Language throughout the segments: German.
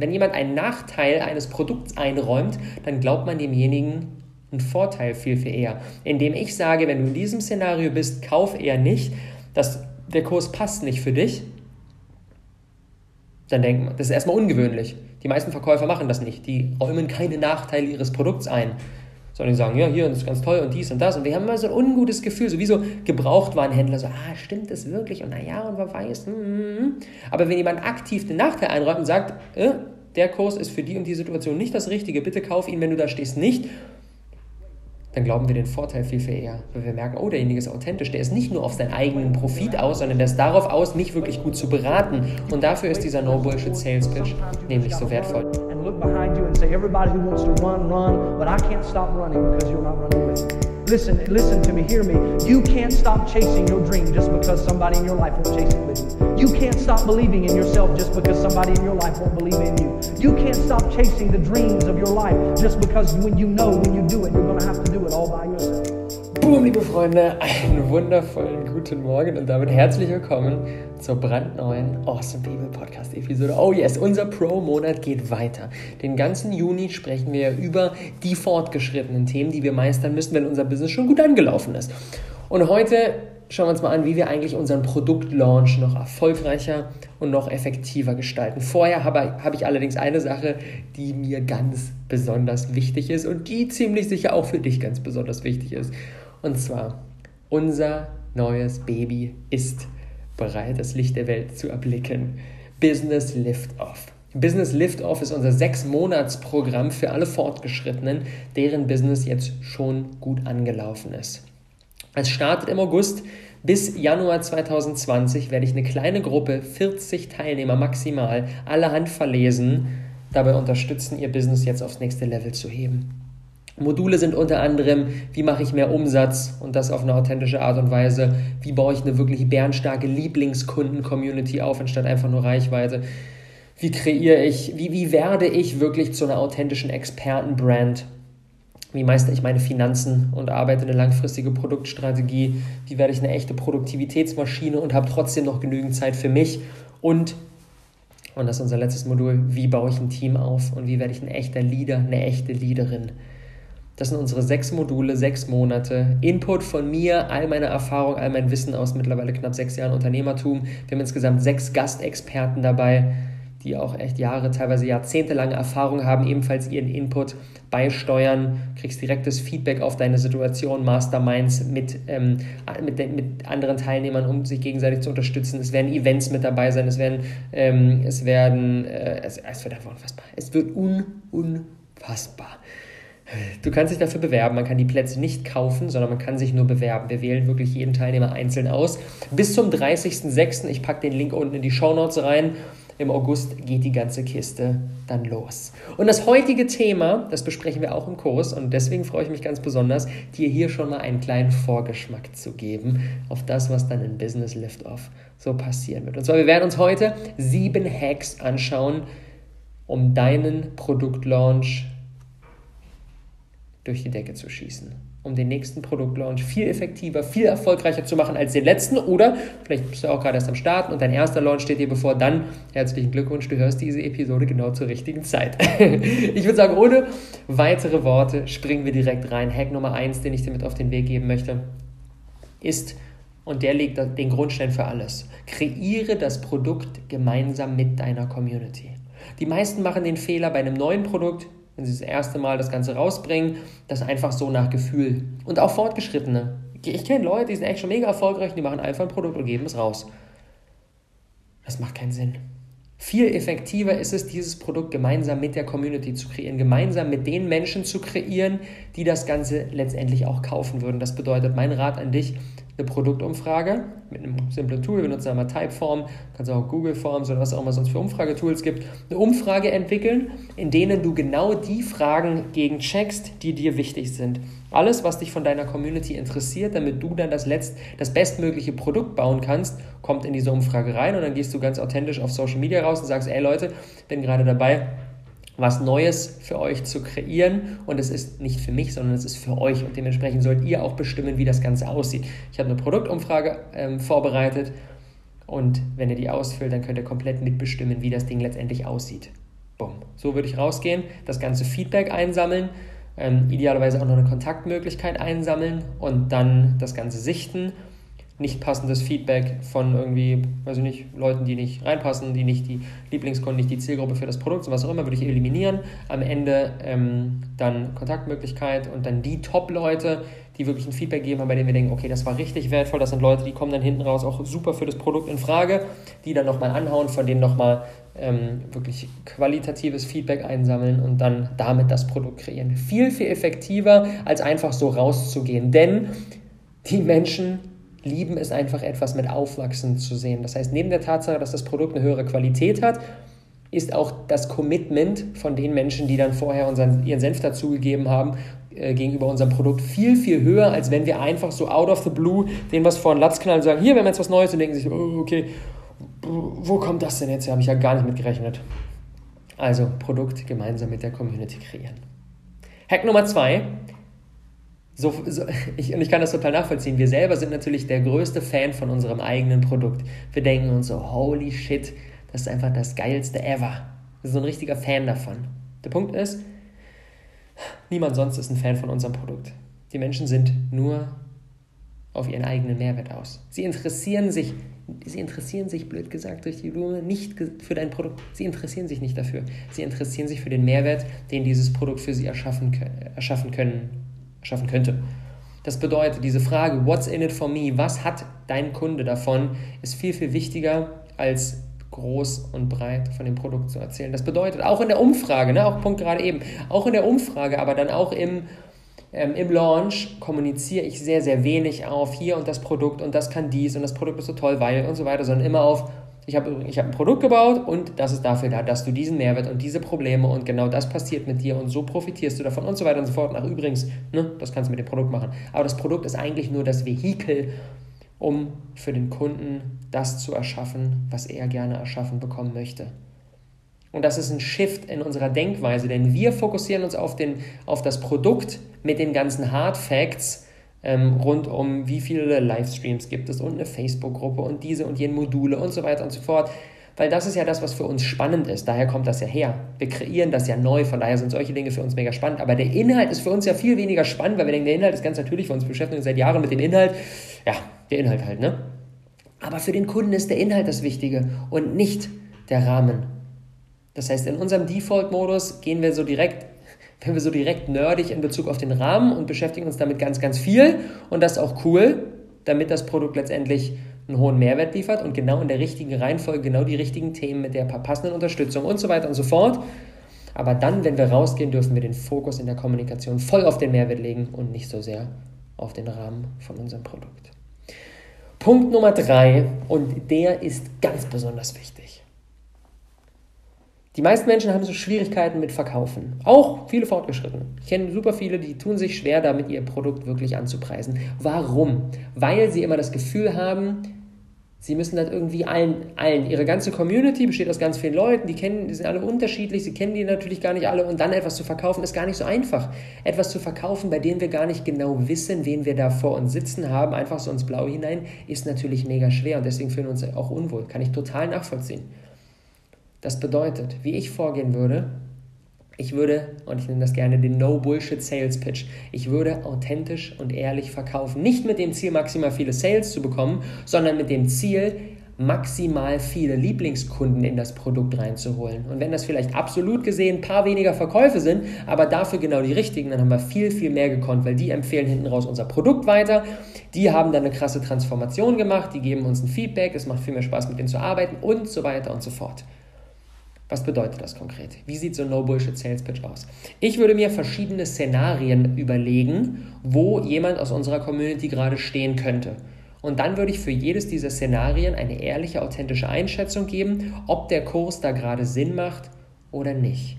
Wenn jemand einen Nachteil eines Produkts einräumt, dann glaubt man demjenigen einen Vorteil viel, viel eher. Indem ich sage, wenn du in diesem Szenario bist, kauf eher nicht, dass der Kurs passt nicht für dich, dann denkt man, das ist erstmal ungewöhnlich. Die meisten Verkäufer machen das nicht. Die räumen keine Nachteile ihres Produkts ein. Sondern die sagen, ja, hier, das ist ganz toll und dies und das. Und wir haben immer so ein ungutes Gefühl, so wie so Gebrauchtwarenhändler, so, ah, stimmt das wirklich? Und naja, und wer weiß. Hm, hm, hm. Aber wenn jemand aktiv den Nachteil einräumt und sagt, äh, der Kurs ist für die und die Situation nicht das Richtige, bitte kauf ihn, wenn du da stehst, nicht, dann glauben wir den Vorteil viel, viel eher. Weil wir merken, oh, derjenige ist authentisch, der ist nicht nur auf seinen eigenen Profit aus, sondern der ist darauf aus, mich wirklich gut zu beraten. Und dafür ist dieser No-Bullshit-Sales-Pitch nämlich so wertvoll. Look behind you and say, everybody who wants to run, run, but I can't stop running because you're not running with me. Listen, listen to me, hear me. You can't stop chasing your dream just because somebody in your life won't chase it with you. You can't stop believing in yourself just because somebody in your life won't believe in you. You can't stop chasing the dreams of your life just because when you know when you do it, you're going to have to do it all by yourself. Boom, liebe Freunde, einen wundervollen guten Morgen und damit herzlich willkommen zur brandneuen Awesome People Podcast Episode. Oh yes, unser Pro-Monat geht weiter. Den ganzen Juni sprechen wir über die fortgeschrittenen Themen, die wir meistern müssen, wenn unser Business schon gut angelaufen ist. Und heute schauen wir uns mal an, wie wir eigentlich unseren Produktlaunch noch erfolgreicher und noch effektiver gestalten. Vorher habe, habe ich allerdings eine Sache, die mir ganz besonders wichtig ist und die ziemlich sicher auch für dich ganz besonders wichtig ist. Und zwar, unser neues Baby ist bereit, das Licht der Welt zu erblicken. Business Lift Off. Business Lift Off ist unser sechs-Monats-Programm für alle Fortgeschrittenen, deren Business jetzt schon gut angelaufen ist. Es startet im August. Bis Januar 2020 werde ich eine kleine Gruppe, 40 Teilnehmer maximal, allerhand verlesen, dabei unterstützen, ihr Business jetzt aufs nächste Level zu heben. Module sind unter anderem, wie mache ich mehr Umsatz und das auf eine authentische Art und Weise, wie baue ich eine wirklich bärenstarke Lieblingskunden-Community auf, anstatt einfach nur Reichweite, wie kreiere ich, wie, wie werde ich wirklich zu einer authentischen Expertenbrand, wie meistere ich meine Finanzen und arbeite eine langfristige Produktstrategie, wie werde ich eine echte Produktivitätsmaschine und habe trotzdem noch genügend Zeit für mich? Und und das ist unser letztes Modul, wie baue ich ein Team auf und wie werde ich ein echter Leader, eine echte Leaderin. Das sind unsere sechs Module, sechs Monate. Input von mir, all meine Erfahrung, all mein Wissen aus mittlerweile knapp sechs Jahren Unternehmertum. Wir haben insgesamt sechs Gastexperten dabei, die auch echt Jahre, teilweise jahrzehntelange Erfahrung haben, ebenfalls ihren Input beisteuern. Kriegst direktes Feedback auf deine Situation, Masterminds mit, ähm, mit, mit anderen Teilnehmern, um sich gegenseitig zu unterstützen. Es werden Events mit dabei sein, es werden, ähm, es werden, äh, es, es wird einfach unfassbar. Es wird un, unfassbar. Du kannst dich dafür bewerben. Man kann die Plätze nicht kaufen, sondern man kann sich nur bewerben. Wir wählen wirklich jeden Teilnehmer einzeln aus. Bis zum 30.06. Ich packe den Link unten in die Show Notes rein. Im August geht die ganze Kiste dann los. Und das heutige Thema, das besprechen wir auch im Kurs und deswegen freue ich mich ganz besonders, dir hier schon mal einen kleinen Vorgeschmack zu geben auf das, was dann in Business Liftoff so passieren wird. Und zwar, wir werden uns heute sieben Hacks anschauen, um deinen Produktlaunch durch die Decke zu schießen, um den nächsten Produktlaunch viel effektiver, viel erfolgreicher zu machen als den letzten. Oder vielleicht bist du auch gerade erst am Start und dein erster Launch steht dir bevor. Dann herzlichen Glückwunsch, du hörst diese Episode genau zur richtigen Zeit. ich würde sagen, ohne weitere Worte springen wir direkt rein. Hack Nummer eins, den ich dir mit auf den Weg geben möchte, ist, und der legt den Grundstein für alles, kreiere das Produkt gemeinsam mit deiner Community. Die meisten machen den Fehler bei einem neuen Produkt, wenn sie das erste Mal das Ganze rausbringen, das einfach so nach Gefühl. Und auch Fortgeschrittene. Ich kenne Leute, die sind echt schon mega erfolgreich, die machen einfach ein Produkt und geben es raus. Das macht keinen Sinn. Viel effektiver ist es, dieses Produkt gemeinsam mit der Community zu kreieren, gemeinsam mit den Menschen zu kreieren, die das Ganze letztendlich auch kaufen würden. Das bedeutet, mein Rat an dich, eine Produktumfrage mit einem simplen Tool, wir nutzen einmal Typeform, kannst auch Google Forms oder was auch immer sonst für Umfragetools gibt, eine Umfrage entwickeln, in denen du genau die Fragen gegen checkst, die dir wichtig sind. Alles, was dich von deiner Community interessiert, damit du dann das, letzt, das bestmögliche Produkt bauen kannst, kommt in diese Umfrage rein und dann gehst du ganz authentisch auf Social Media raus und sagst, ey Leute, bin gerade dabei, was Neues für euch zu kreieren. Und es ist nicht für mich, sondern es ist für euch. Und dementsprechend sollt ihr auch bestimmen, wie das Ganze aussieht. Ich habe eine Produktumfrage ähm, vorbereitet. Und wenn ihr die ausfüllt, dann könnt ihr komplett mitbestimmen, wie das Ding letztendlich aussieht. Bumm. So würde ich rausgehen, das ganze Feedback einsammeln, ähm, idealerweise auch noch eine Kontaktmöglichkeit einsammeln und dann das Ganze sichten nicht passendes Feedback von irgendwie, weiß ich nicht, Leuten, die nicht reinpassen, die nicht die Lieblingskunden, nicht die Zielgruppe für das Produkt und was auch immer, würde ich eliminieren. Am Ende ähm, dann Kontaktmöglichkeit und dann die Top-Leute, die wirklich ein Feedback geben bei denen wir denken, okay, das war richtig wertvoll, das sind Leute, die kommen dann hinten raus auch super für das Produkt in Frage, die dann nochmal anhauen, von denen nochmal ähm, wirklich qualitatives Feedback einsammeln und dann damit das Produkt kreieren. Viel, viel effektiver, als einfach so rauszugehen, denn die Menschen lieben es einfach etwas mit Aufwachsen zu sehen. Das heißt, neben der Tatsache, dass das Produkt eine höhere Qualität hat, ist auch das Commitment von den Menschen, die dann vorher unseren, ihren Senf dazugegeben haben, äh, gegenüber unserem Produkt viel, viel höher, als wenn wir einfach so out of the blue denen was vor den Latz knallen und sagen, hier, wir haben jetzt was Neues und denken sich, oh, okay, wo kommt das denn jetzt? Da habe ich ja gar nicht mit gerechnet. Also Produkt gemeinsam mit der Community kreieren. Hack Nummer zwei, so, so, ich, und ich kann das total nachvollziehen. Wir selber sind natürlich der größte Fan von unserem eigenen Produkt. Wir denken uns so, holy shit, das ist einfach das geilste ever. Wir sind so ein richtiger Fan davon. Der Punkt ist, niemand sonst ist ein Fan von unserem Produkt. Die Menschen sind nur auf ihren eigenen Mehrwert aus. Sie interessieren sich, sie interessieren sich, blöd gesagt, durch die Blume, nicht für dein Produkt. Sie interessieren sich nicht dafür. Sie interessieren sich für den Mehrwert, den dieses Produkt für sie erschaffen, erschaffen können schaffen könnte. Das bedeutet, diese Frage, what's in it for me, was hat dein Kunde davon, ist viel, viel wichtiger als groß und breit von dem Produkt zu erzählen. Das bedeutet, auch in der Umfrage, ne, auch Punkt gerade eben, auch in der Umfrage, aber dann auch im, ähm, im Launch kommuniziere ich sehr, sehr wenig auf hier und das Produkt und das kann dies und das Produkt ist so toll, weil und so weiter, sondern immer auf ich habe ich hab ein Produkt gebaut und das ist dafür da, dass du diesen Mehrwert und diese Probleme und genau das passiert mit dir und so profitierst du davon und so weiter und so fort. Ach, übrigens, ne, das kannst du mit dem Produkt machen. Aber das Produkt ist eigentlich nur das Vehikel, um für den Kunden das zu erschaffen, was er gerne erschaffen bekommen möchte. Und das ist ein Shift in unserer Denkweise, denn wir fokussieren uns auf, den, auf das Produkt mit den ganzen Hard Facts, ähm, rund um wie viele Livestreams gibt es und eine Facebook-Gruppe und diese und jene Module und so weiter und so fort. Weil das ist ja das, was für uns spannend ist. Daher kommt das ja her. Wir kreieren das ja neu, von daher sind solche Dinge für uns mega spannend. Aber der Inhalt ist für uns ja viel weniger spannend, weil wir denken, der Inhalt ist ganz natürlich, wir uns beschäftigen seit Jahren mit dem Inhalt. Ja, der Inhalt halt, ne? Aber für den Kunden ist der Inhalt das Wichtige und nicht der Rahmen. Das heißt, in unserem Default-Modus gehen wir so direkt werden wir so direkt nerdig in Bezug auf den Rahmen und beschäftigen uns damit ganz, ganz viel. Und das ist auch cool, damit das Produkt letztendlich einen hohen Mehrwert liefert und genau in der richtigen Reihenfolge, genau die richtigen Themen mit der passenden Unterstützung und so weiter und so fort. Aber dann, wenn wir rausgehen, dürfen wir den Fokus in der Kommunikation voll auf den Mehrwert legen und nicht so sehr auf den Rahmen von unserem Produkt. Punkt Nummer drei, und der ist ganz besonders wichtig. Die meisten Menschen haben so Schwierigkeiten mit Verkaufen. Auch viele Fortgeschrittene. Ich kenne super viele, die tun sich schwer damit, ihr Produkt wirklich anzupreisen. Warum? Weil sie immer das Gefühl haben, sie müssen das irgendwie allen, allen, ihre ganze Community besteht aus ganz vielen Leuten, die kennen, die sind alle unterschiedlich, sie kennen die natürlich gar nicht alle und dann etwas zu verkaufen ist gar nicht so einfach. Etwas zu verkaufen, bei dem wir gar nicht genau wissen, wen wir da vor uns sitzen haben, einfach so ins Blau hinein, ist natürlich mega schwer und deswegen fühlen wir uns auch unwohl. Kann ich total nachvollziehen. Das bedeutet, wie ich vorgehen würde, ich würde, und ich nenne das gerne den No-Bullshit-Sales-Pitch, ich würde authentisch und ehrlich verkaufen. Nicht mit dem Ziel, maximal viele Sales zu bekommen, sondern mit dem Ziel, maximal viele Lieblingskunden in das Produkt reinzuholen. Und wenn das vielleicht absolut gesehen ein paar weniger Verkäufe sind, aber dafür genau die richtigen, dann haben wir viel, viel mehr gekonnt, weil die empfehlen hinten raus unser Produkt weiter. Die haben dann eine krasse Transformation gemacht, die geben uns ein Feedback, es macht viel mehr Spaß, mit denen zu arbeiten und so weiter und so fort. Was bedeutet das konkret? Wie sieht so ein No-Bullshit-Sales-Pitch aus? Ich würde mir verschiedene Szenarien überlegen, wo jemand aus unserer Community gerade stehen könnte. Und dann würde ich für jedes dieser Szenarien eine ehrliche, authentische Einschätzung geben, ob der Kurs da gerade Sinn macht oder nicht.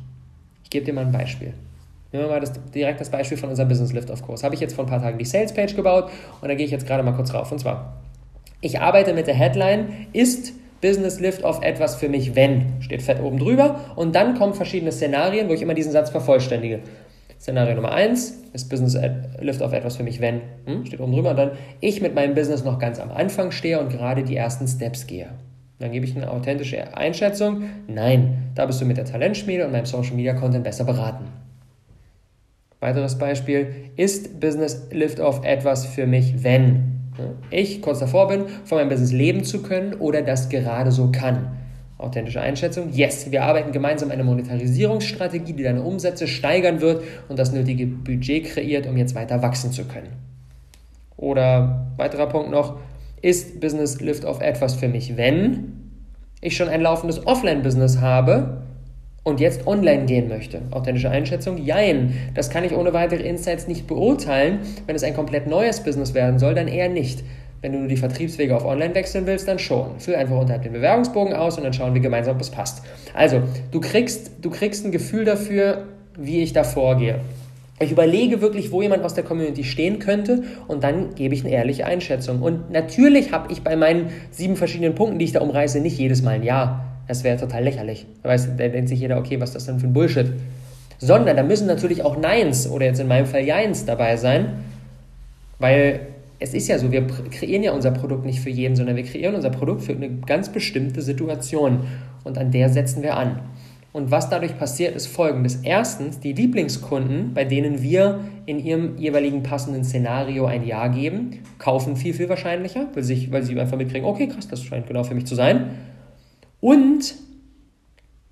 Ich gebe dir mal ein Beispiel. Nehmen wir mal das, direkt das Beispiel von unserem Business Lift-Off Kurs. Habe ich jetzt vor ein paar Tagen die Sales Page gebaut und da gehe ich jetzt gerade mal kurz rauf. Und zwar, ich arbeite mit der Headline, ist Business Lift auf etwas für mich, wenn, steht fett oben drüber. Und dann kommen verschiedene Szenarien, wo ich immer diesen Satz vervollständige. Szenario Nummer 1 ist Business Lift auf etwas für mich, wenn, hm, steht oben drüber. Und dann ich mit meinem Business noch ganz am Anfang stehe und gerade die ersten Steps gehe. Dann gebe ich eine authentische Einschätzung. Nein, da bist du mit der Talentschmiede und meinem Social Media Content besser beraten. Weiteres Beispiel, ist Business Liftoff etwas für mich, wenn ich kurz davor bin, von meinem Business leben zu können oder das gerade so kann? Authentische Einschätzung, yes, wir arbeiten gemeinsam eine Monetarisierungsstrategie, die deine Umsätze steigern wird und das nötige Budget kreiert, um jetzt weiter wachsen zu können. Oder weiterer Punkt noch, ist Business Liftoff etwas für mich, wenn ich schon ein laufendes Offline-Business habe und jetzt online gehen möchte. Authentische Einschätzung? Jein. Das kann ich ohne weitere Insights nicht beurteilen. Wenn es ein komplett neues Business werden soll, dann eher nicht. Wenn du nur die Vertriebswege auf online wechseln willst, dann schon. Füll einfach unterhalb den Bewerbungsbogen aus und dann schauen wir gemeinsam, ob es passt. Also, du kriegst, du kriegst ein Gefühl dafür, wie ich da vorgehe. Ich überlege wirklich, wo jemand aus der Community stehen könnte und dann gebe ich eine ehrliche Einschätzung. Und natürlich habe ich bei meinen sieben verschiedenen Punkten, die ich da umreiße, nicht jedes Mal ein Ja. Das wäre total lächerlich. Da, weiß, da denkt sich jeder, okay, was ist das denn für ein Bullshit? Sondern da müssen natürlich auch Neins oder jetzt in meinem Fall Jeins dabei sein, weil es ist ja so, wir kreieren ja unser Produkt nicht für jeden, sondern wir kreieren unser Produkt für eine ganz bestimmte Situation und an der setzen wir an. Und was dadurch passiert, ist folgendes. Erstens, die Lieblingskunden, bei denen wir in ihrem jeweiligen passenden Szenario ein Ja geben, kaufen viel, viel wahrscheinlicher, weil, sich, weil sie einfach mitkriegen, okay, krass, das scheint genau für mich zu sein. Und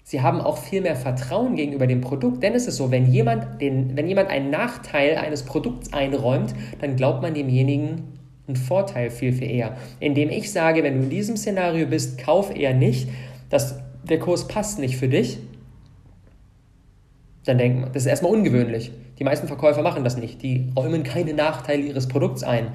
sie haben auch viel mehr Vertrauen gegenüber dem Produkt, denn es ist so, wenn jemand, den, wenn jemand einen Nachteil eines Produkts einräumt, dann glaubt man demjenigen einen Vorteil viel, viel eher. Indem ich sage, wenn du in diesem Szenario bist, kauf eher nicht, dass der Kurs passt nicht für dich, dann denkt man, das ist erstmal ungewöhnlich. Die meisten Verkäufer machen das nicht. Die räumen keine Nachteile ihres Produkts ein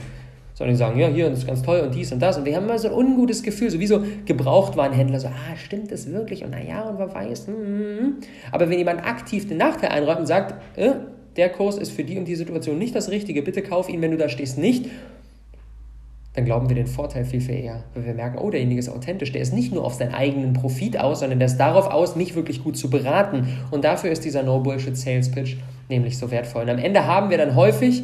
sondern die sagen, ja, hier, das ist ganz toll und dies und das. Und wir haben immer so ein ungutes Gefühl, so wie so Gebrauchtwarenhändler, so, ah, stimmt das wirklich? Und naja, und wer weiß. Hm, hm, hm. Aber wenn jemand aktiv den Nachteil einräumt und sagt, äh, der Kurs ist für die und die Situation nicht das Richtige, bitte kauf ihn, wenn du da stehst, nicht, dann glauben wir den Vorteil viel, viel eher. Weil wir merken, oh, derjenige ist authentisch, der ist nicht nur auf seinen eigenen Profit aus, sondern der ist darauf aus, mich wirklich gut zu beraten. Und dafür ist dieser No-Bullshit-Sales-Pitch nämlich so wertvoll. Und am Ende haben wir dann häufig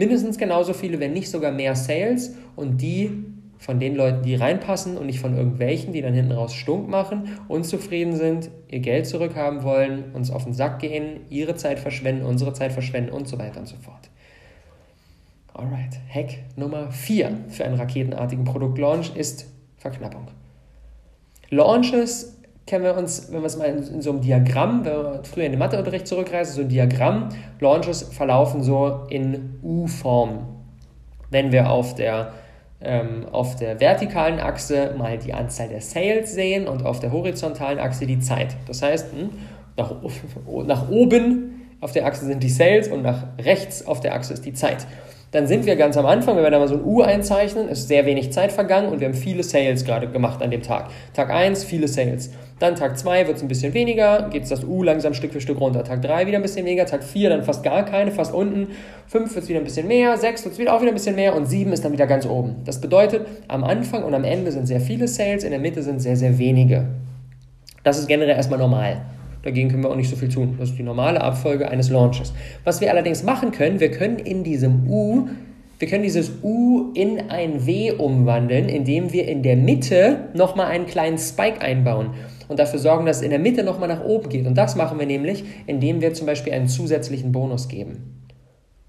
mindestens genauso viele, wenn nicht sogar mehr Sales und die von den Leuten, die reinpassen und nicht von irgendwelchen, die dann hinten raus stunk machen, unzufrieden sind, ihr Geld zurückhaben wollen, uns auf den Sack gehen, ihre Zeit verschwenden, unsere Zeit verschwenden und so weiter und so fort. Alright, Hack Nummer 4 für einen raketenartigen Produktlaunch ist Verknappung. Launches kennen wir uns, wenn wir es mal in, in, so einem Diagramm, wenn wir früher in den Matheunterricht zurückreisen, so ein Diagramm, Launches verlaufen so in U-Form. Wenn wir auf der, ähm, auf der vertikalen Achse mal die Anzahl der Sales sehen und auf der horizontalen Achse die Zeit. Das heißt, hm, nach, nach oben auf der Achse sind die Sales und nach rechts auf der Achse ist die Zeit dann sind wir ganz am Anfang, wenn wir da mal so ein U einzeichnen, ist sehr wenig Zeit vergangen und wir haben viele Sales gerade gemacht an dem Tag. Tag 1, viele Sales. Dann Tag 2 wird es ein bisschen weniger, geht das U langsam Stück für Stück runter. Tag 3 wieder ein bisschen weniger, Tag 4 dann fast gar keine, fast unten. 5 wird es wieder ein bisschen mehr, 6 wird es wieder auch wieder ein bisschen mehr und 7 ist dann wieder ganz oben. Das bedeutet, am Anfang und am Ende sind sehr viele Sales, in der Mitte sind sehr, sehr wenige. Das ist generell erstmal normal. Dagegen können wir auch nicht so viel tun. Das ist die normale Abfolge eines Launches. Was wir allerdings machen können, wir können in diesem U, wir können dieses U in ein W umwandeln, indem wir in der Mitte nochmal einen kleinen Spike einbauen und dafür sorgen, dass es in der Mitte nochmal nach oben geht. Und das machen wir nämlich, indem wir zum Beispiel einen zusätzlichen Bonus geben.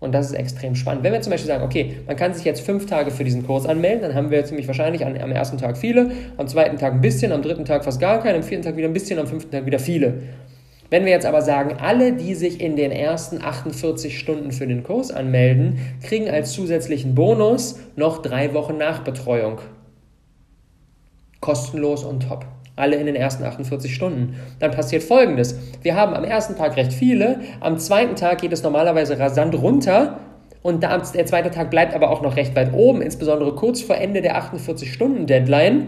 Und das ist extrem spannend. Wenn wir zum Beispiel sagen, okay, man kann sich jetzt fünf Tage für diesen Kurs anmelden, dann haben wir ziemlich wahrscheinlich am ersten Tag viele, am zweiten Tag ein bisschen, am dritten Tag fast gar keinen, am vierten Tag wieder ein bisschen, am fünften Tag wieder viele. Wenn wir jetzt aber sagen, alle, die sich in den ersten 48 Stunden für den Kurs anmelden, kriegen als zusätzlichen Bonus noch drei Wochen Nachbetreuung. Kostenlos und top alle in den ersten 48 Stunden. Dann passiert folgendes. Wir haben am ersten Tag recht viele, am zweiten Tag geht es normalerweise rasant runter und der zweite Tag bleibt aber auch noch recht weit oben, insbesondere kurz vor Ende der 48-Stunden-Deadline.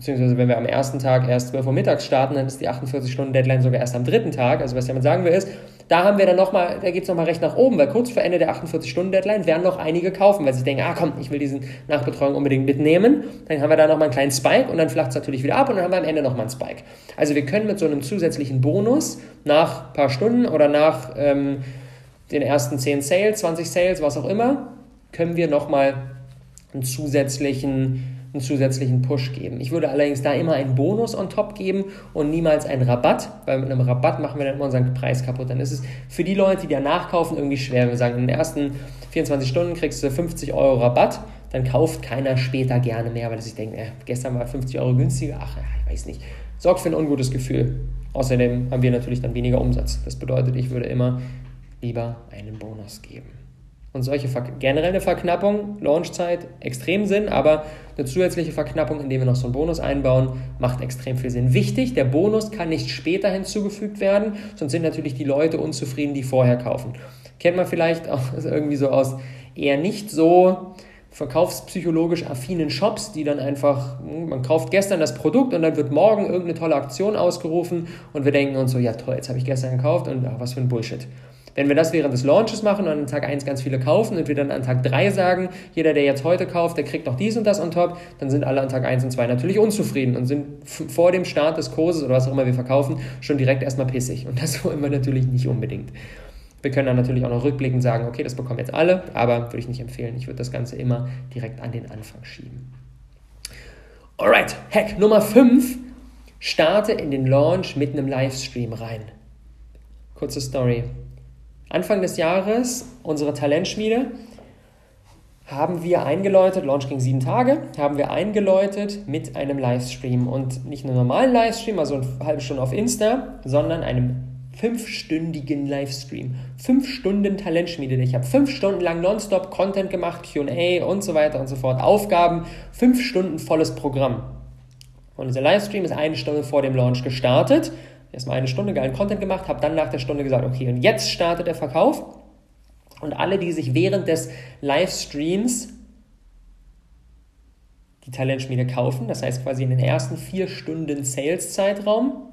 Beziehungsweise wenn wir am ersten Tag erst 12 Uhr mittags starten, dann ist die 48-Stunden-Deadline sogar erst am dritten Tag. Also was jemand sagen will ist, da haben wir dann nochmal, da geht es nochmal recht nach oben, weil kurz vor Ende der 48-Stunden-Deadline werden noch einige kaufen, weil sie denken, ah komm, ich will diesen Nachbetreuung unbedingt mitnehmen. Dann haben wir da nochmal einen kleinen Spike und dann flacht es natürlich wieder ab und dann haben wir am Ende nochmal einen Spike. Also wir können mit so einem zusätzlichen Bonus nach ein paar Stunden oder nach ähm, den ersten 10 Sales, 20 Sales, was auch immer, können wir nochmal einen zusätzlichen einen zusätzlichen Push geben. Ich würde allerdings da immer einen Bonus on top geben und niemals einen Rabatt, weil mit einem Rabatt machen wir dann immer unseren Preis kaputt. Dann ist es für die Leute, die danach kaufen, irgendwie schwer. Wir sagen, in den ersten 24 Stunden kriegst du 50 Euro Rabatt, dann kauft keiner später gerne mehr, weil er sich denkt, äh, gestern war 50 Euro günstiger, ach ja, ich weiß nicht. Sorgt für ein ungutes Gefühl. Außerdem haben wir natürlich dann weniger Umsatz. Das bedeutet, ich würde immer lieber einen Bonus geben. Und solche Ver generelle Verknappung, Launchzeit, extrem Sinn, aber eine zusätzliche Verknappung, indem wir noch so einen Bonus einbauen, macht extrem viel Sinn. Wichtig, der Bonus kann nicht später hinzugefügt werden, sonst sind natürlich die Leute unzufrieden, die vorher kaufen. Kennt man vielleicht auch irgendwie so aus eher nicht so verkaufspsychologisch affinen Shops, die dann einfach, hm, man kauft gestern das Produkt und dann wird morgen irgendeine tolle Aktion ausgerufen und wir denken uns so, ja toll, jetzt habe ich gestern gekauft und ach, was für ein Bullshit. Wenn wir das während des Launches machen und an Tag 1 ganz viele kaufen und wir dann an Tag 3 sagen, jeder, der jetzt heute kauft, der kriegt noch dies und das on top, dann sind alle an Tag 1 und 2 natürlich unzufrieden und sind vor dem Start des Kurses oder was auch immer wir verkaufen, schon direkt erstmal pissig. Und das wollen wir natürlich nicht unbedingt. Wir können dann natürlich auch noch rückblickend sagen, okay, das bekommen jetzt alle, aber würde ich nicht empfehlen. Ich würde das Ganze immer direkt an den Anfang schieben. Alright, Hack Nummer 5. Starte in den Launch mit einem Livestream rein. Kurze Story. Anfang des Jahres, unsere Talentschmiede, haben wir eingeläutet, Launch ging sieben Tage, haben wir eingeläutet mit einem Livestream und nicht einem normalen Livestream, also eine halbe Stunde auf Insta, sondern einem fünfstündigen Livestream. Fünf Stunden Talentschmiede. Ich habe fünf Stunden lang nonstop Content gemacht, QA und so weiter und so fort. Aufgaben, fünf Stunden volles Programm. Und dieser Livestream ist eine Stunde vor dem Launch gestartet erstmal eine Stunde geilen Content gemacht, habe dann nach der Stunde gesagt, okay, und jetzt startet der Verkauf. Und alle, die sich während des Livestreams die Talentschmiede kaufen, das heißt quasi in den ersten vier Stunden Sales-Zeitraum,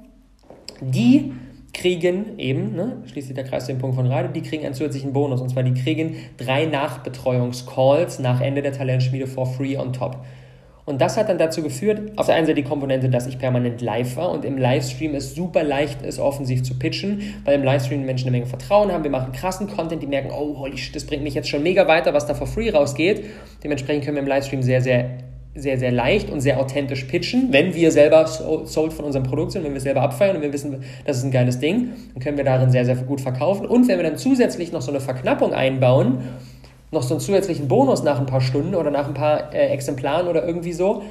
die kriegen eben, ne, schließlich der Kreis den Punkt von gerade, die kriegen einen zusätzlichen Bonus. Und zwar die kriegen drei Nachbetreuungscalls nach Ende der Talentschmiede for free on top. Und das hat dann dazu geführt, auf der einen Seite die Komponente, dass ich permanent live war und im Livestream es super leicht ist, offensiv zu pitchen, weil im Livestream Menschen eine Menge Vertrauen haben. Wir machen krassen Content, die merken, oh, holy shit, das bringt mich jetzt schon mega weiter, was da for free rausgeht. Dementsprechend können wir im Livestream sehr, sehr sehr, sehr leicht und sehr authentisch pitchen, wenn wir selber sold von unserem Produkt sind, wenn wir selber abfeiern und wir wissen, das ist ein geiles Ding, dann können wir darin sehr, sehr gut verkaufen. Und wenn wir dann zusätzlich noch so eine Verknappung einbauen, noch so einen zusätzlichen Bonus nach ein paar Stunden oder nach ein paar äh, Exemplaren oder irgendwie so,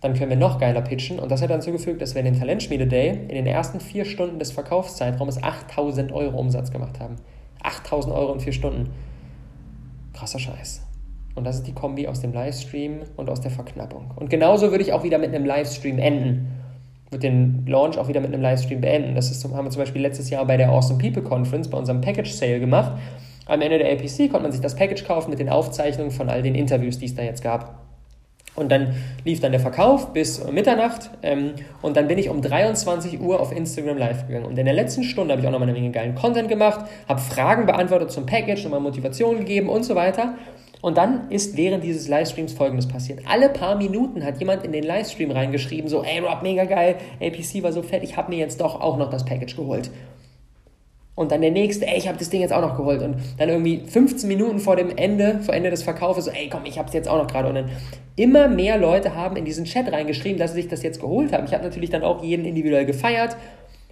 dann können wir noch geiler pitchen. Und das hat dann dazu gefügt, dass wir in den Talentschmiede Day in den ersten vier Stunden des Verkaufszeitraums 8000 Euro Umsatz gemacht haben. 8000 Euro in vier Stunden. Krasser Scheiß. Und das ist die Kombi aus dem Livestream und aus der Verknappung. Und genauso würde ich auch wieder mit einem Livestream enden. Würde den Launch auch wieder mit einem Livestream beenden. Das ist, haben wir zum Beispiel letztes Jahr bei der Awesome People Conference, bei unserem Package Sale gemacht. Am Ende der APC konnte man sich das Package kaufen mit den Aufzeichnungen von all den Interviews, die es da jetzt gab. Und dann lief dann der Verkauf bis Mitternacht ähm, und dann bin ich um 23 Uhr auf Instagram live gegangen. Und in der letzten Stunde habe ich auch noch mal eine Menge geilen Content gemacht, habe Fragen beantwortet zum Package, nochmal Motivation gegeben und so weiter. Und dann ist während dieses Livestreams folgendes passiert. Alle paar Minuten hat jemand in den Livestream reingeschrieben, so, ey Rob, mega geil, APC war so fett, ich habe mir jetzt doch auch noch das Package geholt. Und dann der nächste, ey, ich habe das Ding jetzt auch noch geholt. Und dann irgendwie 15 Minuten vor dem Ende, vor Ende des Verkaufes, so, ey, komm, ich habe es jetzt auch noch gerade. Und dann immer mehr Leute haben in diesen Chat reingeschrieben, dass sie sich das jetzt geholt haben. Ich habe natürlich dann auch jeden individuell gefeiert.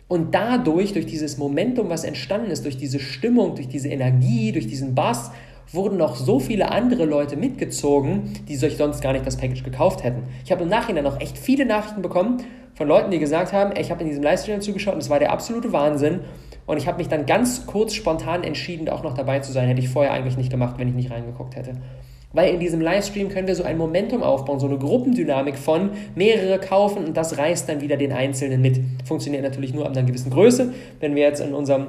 Und dadurch, durch dieses Momentum, was entstanden ist, durch diese Stimmung, durch diese Energie, durch diesen Bass, wurden noch so viele andere Leute mitgezogen, die sich sonst gar nicht das Package gekauft hätten. Ich habe im Nachhinein noch echt viele Nachrichten bekommen von Leuten, die gesagt haben, ey, ich habe in diesem Livestream zugeschaut und es war der absolute Wahnsinn. Und ich habe mich dann ganz kurz spontan entschieden, auch noch dabei zu sein. Hätte ich vorher eigentlich nicht gemacht, wenn ich nicht reingeguckt hätte. Weil in diesem Livestream können wir so ein Momentum aufbauen, so eine Gruppendynamik von mehrere kaufen und das reißt dann wieder den Einzelnen mit. Funktioniert natürlich nur ab einer gewissen Größe. Wenn wir jetzt in unserem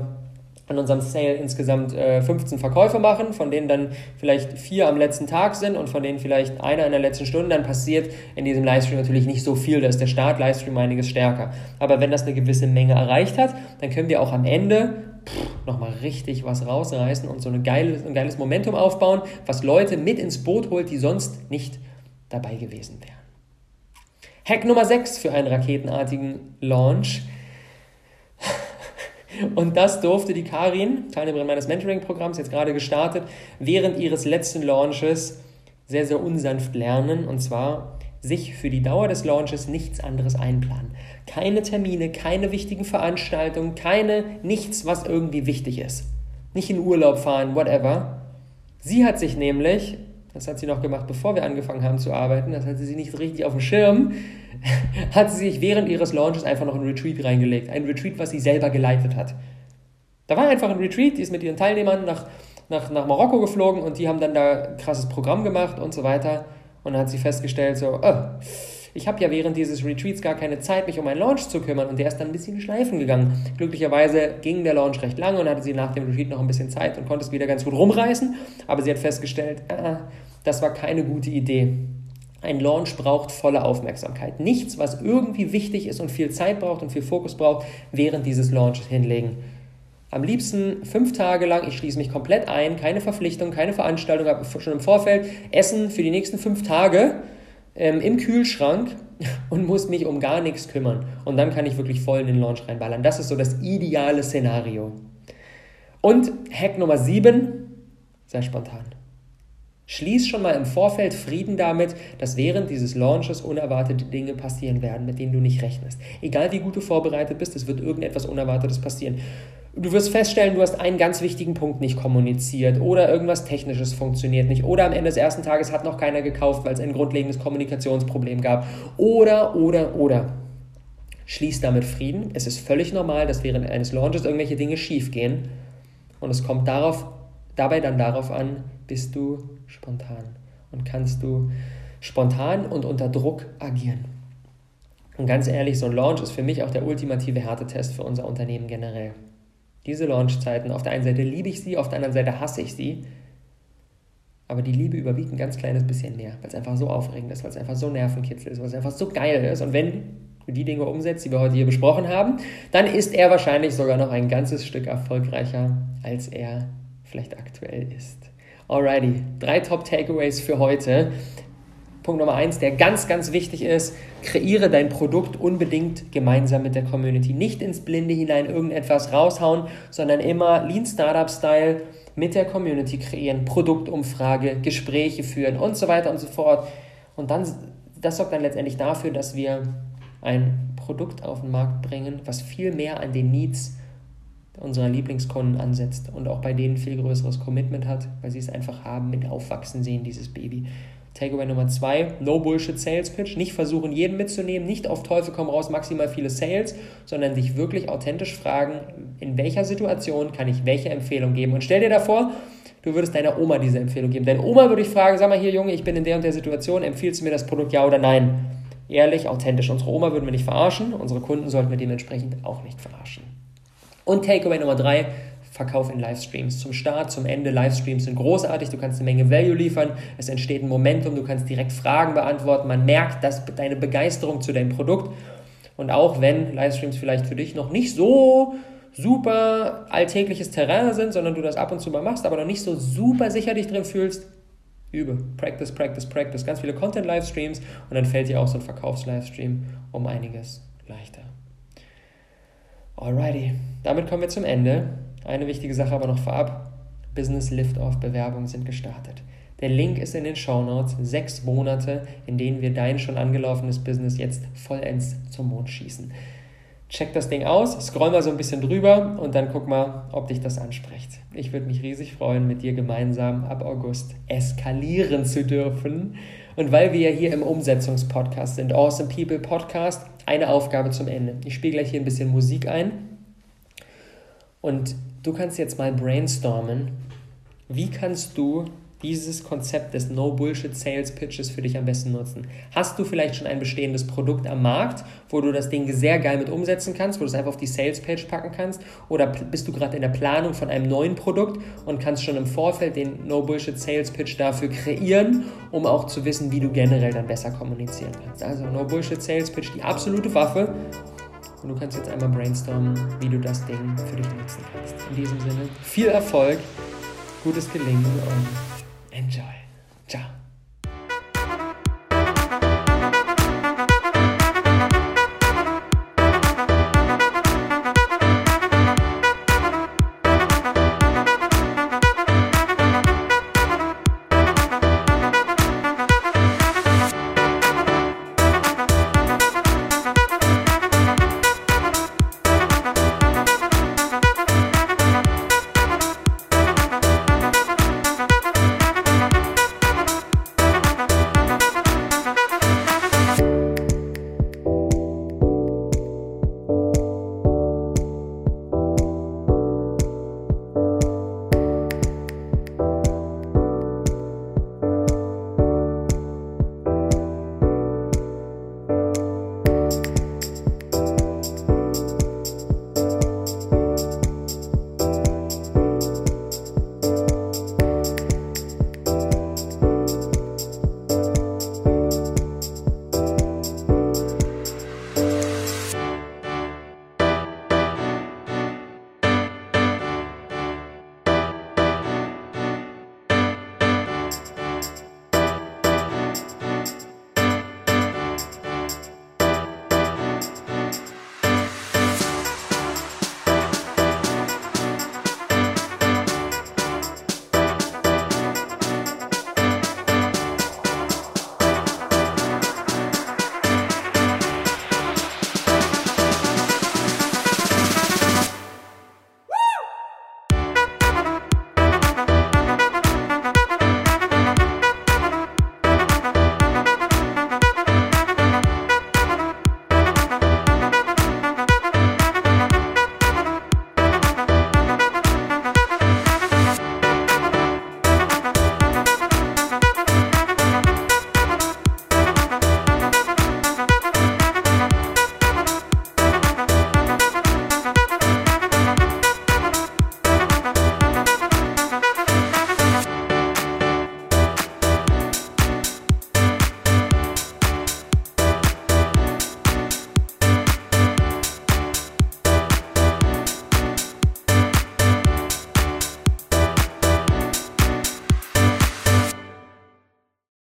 an unserem Sale insgesamt äh, 15 Verkäufe machen, von denen dann vielleicht vier am letzten Tag sind und von denen vielleicht einer in der letzten Stunde, dann passiert in diesem Livestream natürlich nicht so viel. Da ist der Start-Livestream einiges stärker. Aber wenn das eine gewisse Menge erreicht hat, dann können wir auch am Ende nochmal richtig was rausreißen und so eine geile, ein geiles Momentum aufbauen, was Leute mit ins Boot holt, die sonst nicht dabei gewesen wären. Hack Nummer 6 für einen raketenartigen Launch und das durfte die Karin, Teilnehmerin meines Mentoring-Programms, jetzt gerade gestartet, während ihres letzten Launches sehr, sehr unsanft lernen. Und zwar sich für die Dauer des Launches nichts anderes einplanen. Keine Termine, keine wichtigen Veranstaltungen, keine nichts, was irgendwie wichtig ist. Nicht in Urlaub fahren, whatever. Sie hat sich nämlich, das hat sie noch gemacht, bevor wir angefangen haben zu arbeiten, das hatte sie nicht richtig auf dem Schirm, hat sie sich während ihres Launches einfach noch ein Retreat reingelegt. Ein Retreat, was sie selber geleitet hat. Da war einfach ein Retreat, die ist mit ihren Teilnehmern nach, nach, nach Marokko geflogen und die haben dann da ein krasses Programm gemacht und so weiter. Und dann hat sie festgestellt, so, oh, ich habe ja während dieses Retreats gar keine Zeit, mich um einen Launch zu kümmern. Und der ist dann ein bisschen schleifen gegangen. Glücklicherweise ging der Launch recht lange und hatte sie nach dem Retreat noch ein bisschen Zeit und konnte es wieder ganz gut rumreißen. Aber sie hat festgestellt, ah, das war keine gute Idee. Ein Launch braucht volle Aufmerksamkeit. Nichts, was irgendwie wichtig ist und viel Zeit braucht und viel Fokus braucht, während dieses Launches hinlegen. Am liebsten fünf Tage lang, ich schließe mich komplett ein, keine Verpflichtung, keine Veranstaltung, habe schon im Vorfeld Essen für die nächsten fünf Tage ähm, im Kühlschrank und muss mich um gar nichts kümmern. Und dann kann ich wirklich voll in den Launch reinballern. Das ist so das ideale Szenario. Und Hack Nummer sieben, sehr spontan. Schließ schon mal im Vorfeld Frieden damit, dass während dieses Launches unerwartete Dinge passieren werden, mit denen du nicht rechnest. Egal wie gut du vorbereitet bist, es wird irgendetwas Unerwartetes passieren. Du wirst feststellen, du hast einen ganz wichtigen Punkt nicht kommuniziert oder irgendwas Technisches funktioniert nicht oder am Ende des ersten Tages hat noch keiner gekauft, weil es ein grundlegendes Kommunikationsproblem gab oder, oder, oder. Schließ damit Frieden. Es ist völlig normal, dass während eines Launches irgendwelche Dinge schiefgehen und es kommt darauf, dabei dann darauf an, bist du spontan und kannst du spontan und unter Druck agieren. Und ganz ehrlich, so ein Launch ist für mich auch der ultimative Härtetest für unser Unternehmen generell. Diese Launchzeiten, auf der einen Seite liebe ich sie, auf der anderen Seite hasse ich sie. Aber die Liebe überwiegt ein ganz kleines bisschen mehr, weil es einfach so aufregend ist, weil es einfach so nervenkitzel ist, weil es einfach so geil ist. Und wenn du die Dinge umsetzt, die wir heute hier besprochen haben, dann ist er wahrscheinlich sogar noch ein ganzes Stück erfolgreicher, als er vielleicht aktuell ist. Alrighty, drei Top-Takeaways für heute. Punkt Nummer eins, der ganz, ganz wichtig ist, kreiere dein Produkt unbedingt gemeinsam mit der Community. Nicht ins Blinde hinein irgendetwas raushauen, sondern immer Lean Startup Style mit der Community kreieren, Produktumfrage, Gespräche führen und so weiter und so fort. Und dann, das sorgt dann letztendlich dafür, dass wir ein Produkt auf den Markt bringen, was viel mehr an den Needs unserer Lieblingskunden ansetzt und auch bei denen viel größeres Commitment hat, weil sie es einfach haben, mit aufwachsen sehen, dieses Baby. Takeaway Nummer zwei, No Bullshit Sales Pitch. Nicht versuchen, jeden mitzunehmen, nicht auf Teufel komm raus, maximal viele Sales, sondern dich wirklich authentisch fragen, in welcher Situation kann ich welche Empfehlung geben. Und stell dir davor, du würdest deiner Oma diese Empfehlung geben. Deine Oma würde dich fragen, sag mal hier Junge, ich bin in der und der Situation, empfiehlst du mir das Produkt ja oder nein? Ehrlich, authentisch. Unsere Oma würden wir nicht verarschen, unsere Kunden sollten wir dementsprechend auch nicht verarschen. Und Takeaway Nummer drei, Verkauf in Livestreams. Zum Start, zum Ende, Livestreams sind großartig, du kannst eine Menge Value liefern, es entsteht ein Momentum, du kannst direkt Fragen beantworten, man merkt dass deine Begeisterung zu deinem Produkt. Und auch wenn Livestreams vielleicht für dich noch nicht so super alltägliches Terrain sind, sondern du das ab und zu mal machst, aber noch nicht so super sicher dich drin fühlst, übe. Practice, practice, practice. Ganz viele Content-Livestreams und dann fällt dir auch so ein Verkaufs-Livestream um einiges leichter. Alrighty, damit kommen wir zum Ende. Eine wichtige Sache aber noch vorab. Business Lift-Off Bewerbungen sind gestartet. Der Link ist in den Show Notes. Sechs Monate, in denen wir dein schon angelaufenes Business jetzt vollends zum Mond schießen. Check das Ding aus, scroll mal so ein bisschen drüber und dann guck mal, ob dich das anspricht. Ich würde mich riesig freuen, mit dir gemeinsam ab August eskalieren zu dürfen. Und weil wir ja hier im Umsetzungspodcast sind, Awesome People Podcast, eine Aufgabe zum Ende. Ich spiele gleich hier ein bisschen Musik ein und du kannst jetzt mal brainstormen, wie kannst du dieses Konzept des No-Bullshit Sales Pitches für dich am besten nutzen? Hast du vielleicht schon ein bestehendes Produkt am Markt, wo du das Ding sehr geil mit umsetzen kannst, wo du es einfach auf die Sales Page packen kannst? Oder bist du gerade in der Planung von einem neuen Produkt und kannst schon im Vorfeld den No-Bullshit Sales Pitch dafür kreieren, um auch zu wissen, wie du generell dann besser kommunizieren kannst? Also No-Bullshit Sales Pitch, die absolute Waffe. Und du kannst jetzt einmal brainstormen, wie du das Ding für dich nutzen kannst. In diesem Sinne, viel Erfolg, gutes Gelingen und enjoy. Ciao.